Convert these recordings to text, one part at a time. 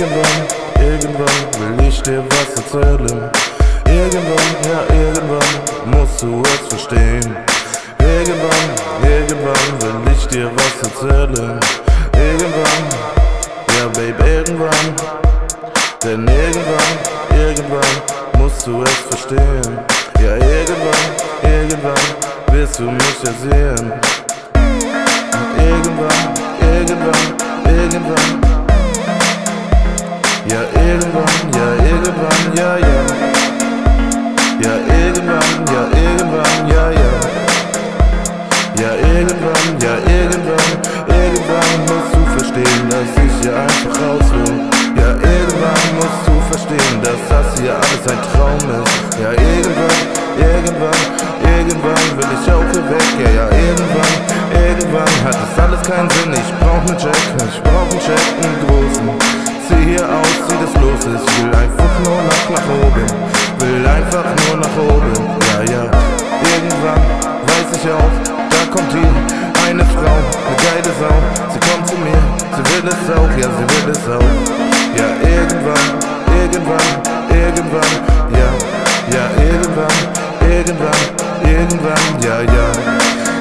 irgendwann will ich dir was erzählen. Irgendwann, ja, irgendwann musst du es verstehen. Irgendwann, irgendwann will ich dir was erzählen. Irgendwann, ja, Babe, irgendwann. Denn irgendwann, irgendwann musst du es verstehen. Ja, irgendwann, irgendwann wirst du mich ja sehen. Irgendwann, irgendwann, irgendwann. Irgendwann, ja, irgendwann, ja, ja. Ja, irgendwann, ja, irgendwann, ja, ja. Ja, irgendwann, ja, irgendwann, irgendwann musst du verstehen, dass ich hier einfach raus will. Ja, irgendwann musst du verstehen, dass das hier alles ein Traum ist. Ja, irgendwann, irgendwann, irgendwann will ich auch hier weg. Ja, ja, irgendwann, irgendwann hat das alles keinen Sinn. Ich brauch ne Jack, ich brauch einen Jack, einen großen. Zieh hier aus, zieh das los ist. Will einfach nur nach, nach oben. Will einfach nur nach oben. Ja, ja, irgendwann weiß ich auch, da kommt die eine Frau, eine geile Sau. Sie kommt zu mir, sie will es auch, ja, sie will es auch. Ja, irgendwann, irgendwann, irgendwann, ja, ja, irgendwann, irgendwann, irgendwann, ja, ja.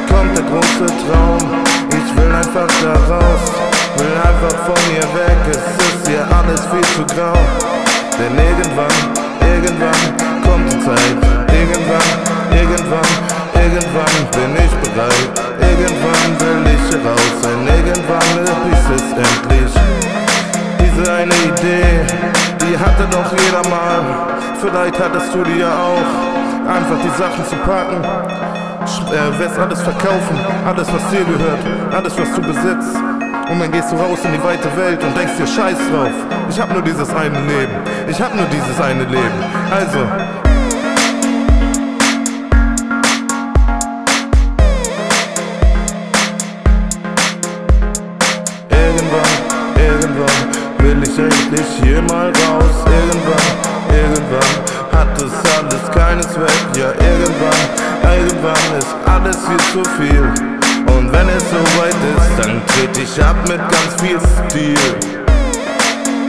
Kommt der große Traum, ich will einfach da raus, will einfach von hier weg, es ist hier alles viel zu grau. Denn irgendwann, irgendwann kommt die Zeit, irgendwann, irgendwann, irgendwann bin ich bereit, irgendwann will ich raus, denn irgendwann ist es endlich. Diese eine Idee, die hatte doch jeder mal. Vielleicht hattest du ja auch. Einfach die Sachen zu packen. Äh, wirst alles verkaufen, alles was dir gehört, alles was du besitzt. Und dann gehst du raus in die weite Welt und denkst dir Scheiß drauf. Ich hab nur dieses eine Leben. Ich hab nur dieses eine Leben. Also, Irgendwann, irgendwann will ich endlich hier mal raus. Irgendwann, irgendwann hat es alles keinen Zweck. Ja, irgendwann, irgendwann ist alles hier zu viel. Es soweit ist, dann trete ich ab mit ganz viel Stil.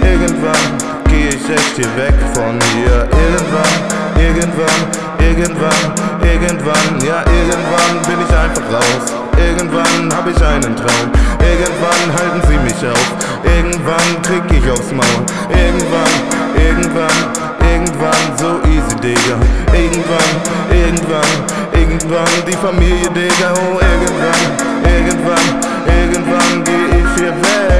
Irgendwann geh ich echt hier weg von hier. Irgendwann, irgendwann, irgendwann, irgendwann, ja, irgendwann bin ich einfach raus. Irgendwann hab ich einen Traum. Irgendwann halten sie mich auf. Irgendwann krieg ich aufs Maul. Irgendwann, irgendwann, irgendwann so easy, Digga. Irgendwann, irgendwann, irgendwann die Familie, Digga. Oh, irgendwann, irgendwann, irgendwann geh ich hier weg.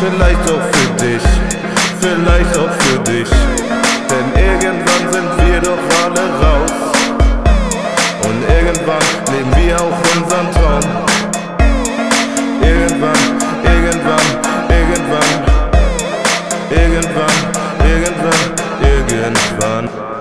Vielleicht auch für dich, vielleicht auch für dich. Denn irgendwann sind wir doch alle raus. Und irgendwann leben wir auch unseren Traum. Irgendwann, irgendwann, irgendwann, irgendwann, irgendwann, irgendwann.